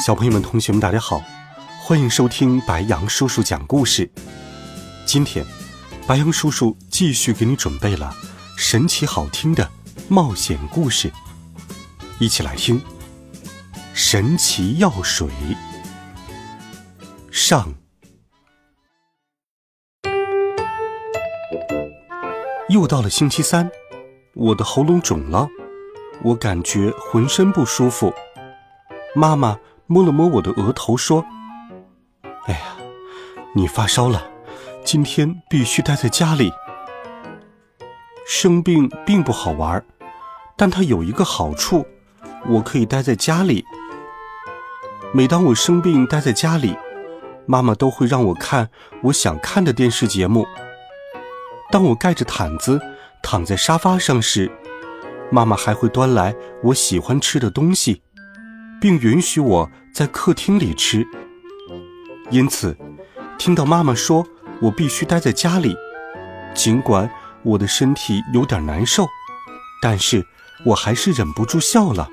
小朋友们、同学们，大家好，欢迎收听白羊叔叔讲故事。今天，白羊叔叔继续给你准备了神奇好听的冒险故事，一起来听《神奇药水》上。又到了星期三，我的喉咙肿了，我感觉浑身不舒服。妈妈。摸了摸我的额头，说：“哎呀，你发烧了，今天必须待在家里。生病并不好玩，但它有一个好处，我可以待在家里。每当我生病待在家里，妈妈都会让我看我想看的电视节目。当我盖着毯子躺在沙发上时，妈妈还会端来我喜欢吃的东西。”并允许我在客厅里吃。因此，听到妈妈说我必须待在家里，尽管我的身体有点难受，但是我还是忍不住笑了。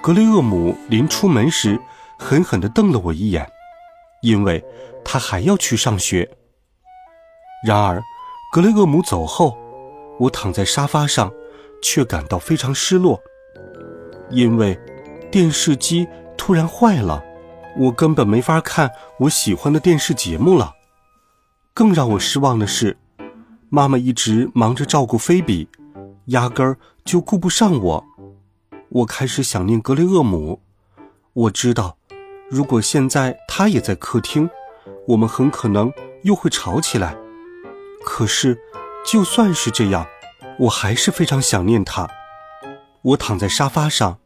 格雷厄姆临出门时，狠狠地瞪了我一眼，因为他还要去上学。然而，格雷厄姆走后，我躺在沙发上，却感到非常失落。因为电视机突然坏了，我根本没法看我喜欢的电视节目了。更让我失望的是，妈妈一直忙着照顾菲比，压根儿就顾不上我。我开始想念格雷厄姆。我知道，如果现在他也在客厅，我们很可能又会吵起来。可是，就算是这样，我还是非常想念他。我躺在沙发上，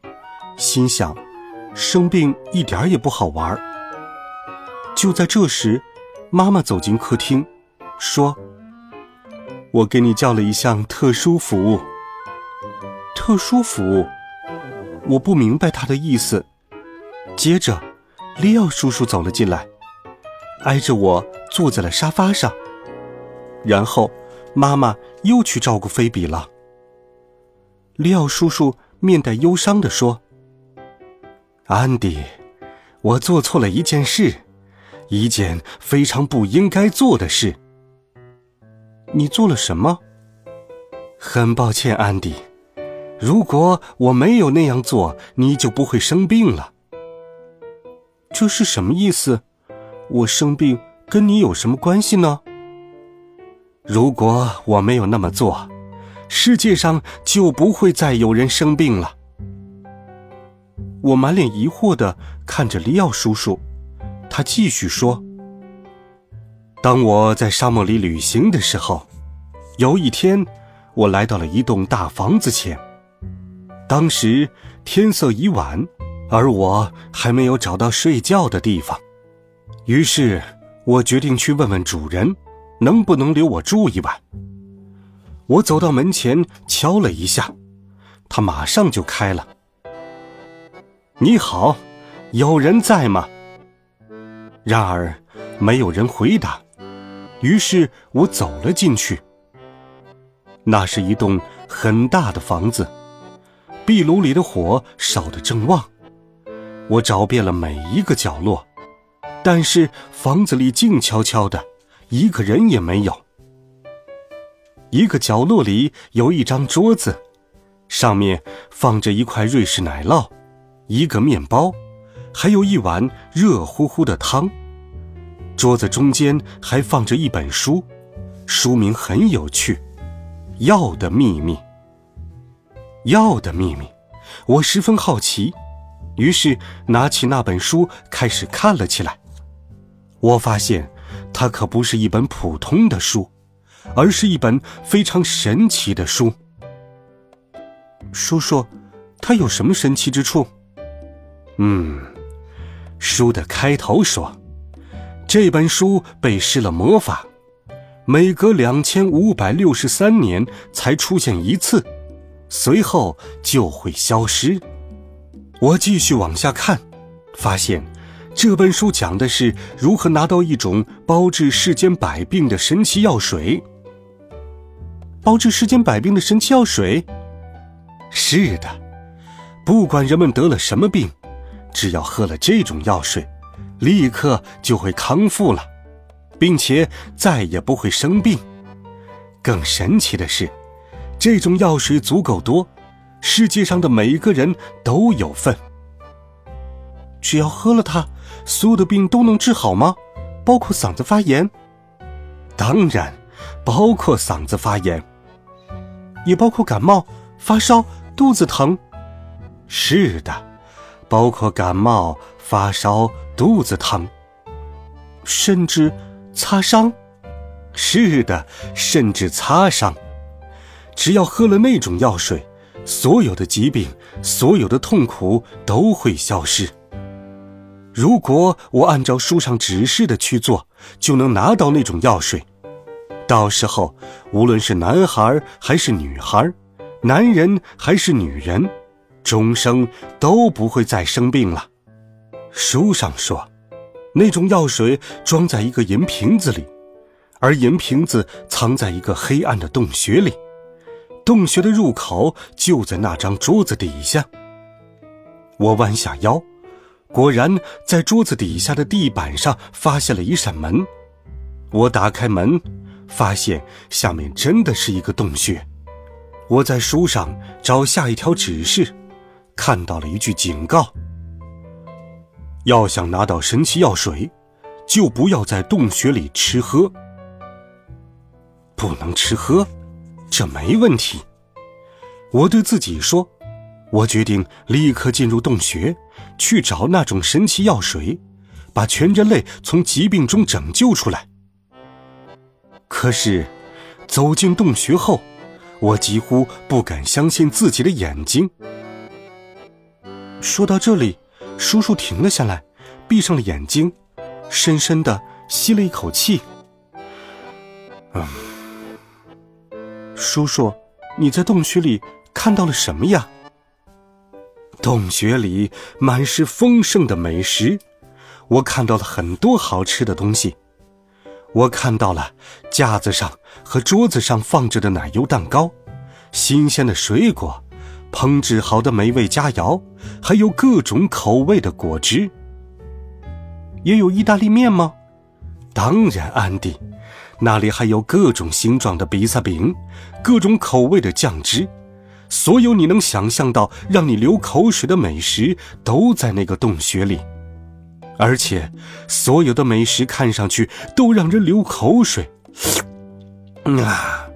心想，生病一点也不好玩。就在这时，妈妈走进客厅，说：“我给你叫了一项特殊服务。”特殊服务，我不明白他的意思。接着，利奥叔叔走了进来，挨着我坐在了沙发上。然后，妈妈又去照顾菲比了。利奥叔叔面带忧伤地说：“安迪，我做错了一件事，一件非常不应该做的事。你做了什么？很抱歉，安迪。如果我没有那样做，你就不会生病了。这是什么意思？我生病跟你有什么关系呢？如果我没有那么做。”世界上就不会再有人生病了。我满脸疑惑的看着利奥叔叔，他继续说：“当我在沙漠里旅行的时候，有一天，我来到了一栋大房子前。当时天色已晚，而我还没有找到睡觉的地方，于是我决定去问问主人，能不能留我住一晚。”我走到门前，敲了一下，他马上就开了。你好，有人在吗？然而，没有人回答。于是我走了进去。那是一栋很大的房子，壁炉里的火烧得正旺。我找遍了每一个角落，但是房子里静悄悄的，一个人也没有。一个角落里有一张桌子，上面放着一块瑞士奶酪，一个面包，还有一碗热乎乎的汤。桌子中间还放着一本书，书名很有趣，《药的秘密》。药的秘密，我十分好奇，于是拿起那本书开始看了起来。我发现，它可不是一本普通的书。而是一本非常神奇的书。叔叔，它有什么神奇之处？嗯，书的开头说：“这本书被施了魔法，每隔两千五百六十三年才出现一次，随后就会消失。”我继续往下看，发现这本书讲的是如何拿到一种包治世间百病的神奇药水。包治世间百病的神奇药水？是的，不管人们得了什么病。只要喝了这种药水，立刻就会康复了，并且再也不会生病。更神奇的是，这种药水足够多，世界上的每一个人都有份。只要喝了它，所有的病都能治好吗？包括嗓子发炎？当然，包括嗓子发炎，也包括感冒、发烧、肚子疼。是的。包括感冒、发烧、肚子疼，甚至擦伤。是的，甚至擦伤。只要喝了那种药水，所有的疾病、所有的痛苦都会消失。如果我按照书上指示的去做，就能拿到那种药水。到时候，无论是男孩还是女孩，男人还是女人。终生都不会再生病了。书上说，那种药水装在一个银瓶子里，而银瓶子藏在一个黑暗的洞穴里，洞穴的入口就在那张桌子底下。我弯下腰，果然在桌子底下的地板上发现了一扇门。我打开门，发现下面真的是一个洞穴。我在书上找下一条指示。看到了一句警告：要想拿到神奇药水，就不要在洞穴里吃喝。不能吃喝，这没问题。我对自己说，我决定立刻进入洞穴，去找那种神奇药水，把全人类从疾病中拯救出来。可是，走进洞穴后，我几乎不敢相信自己的眼睛。说到这里，叔叔停了下来，闭上了眼睛，深深的吸了一口气。嗯，叔叔，你在洞穴里看到了什么呀？洞穴里满是丰盛的美食，我看到了很多好吃的东西。我看到了架子上和桌子上放着的奶油蛋糕，新鲜的水果。烹制好的美味佳肴，还有各种口味的果汁。也有意大利面吗？当然，安迪，那里还有各种形状的比萨饼，各种口味的酱汁，所有你能想象到让你流口水的美食都在那个洞穴里，而且所有的美食看上去都让人流口水。啊！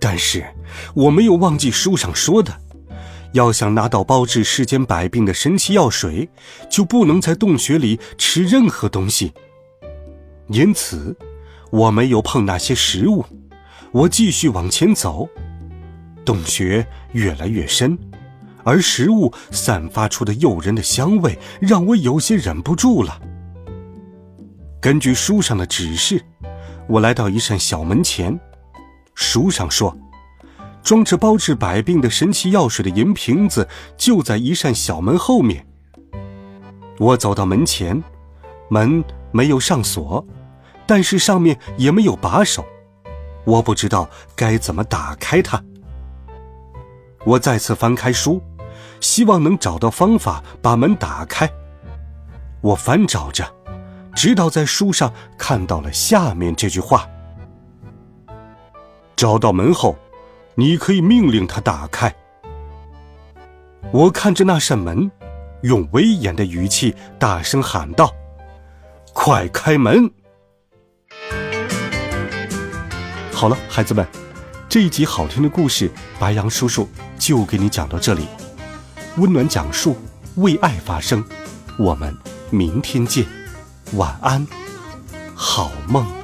但是我没有忘记书上说的。要想拿到包治世间百病的神奇药水，就不能在洞穴里吃任何东西。因此，我没有碰那些食物。我继续往前走，洞穴越来越深，而食物散发出的诱人的香味让我有些忍不住了。根据书上的指示，我来到一扇小门前。书上说。装着包治百病的神奇药水的银瓶子就在一扇小门后面。我走到门前，门没有上锁，但是上面也没有把手，我不知道该怎么打开它。我再次翻开书，希望能找到方法把门打开。我翻找着，直到在书上看到了下面这句话：找到门后。你可以命令他打开。我看着那扇门，用威严的语气大声喊道：“快开门！”好了，孩子们，这一集好听的故事，白杨叔叔就给你讲到这里。温暖讲述，为爱发声。我们明天见，晚安，好梦。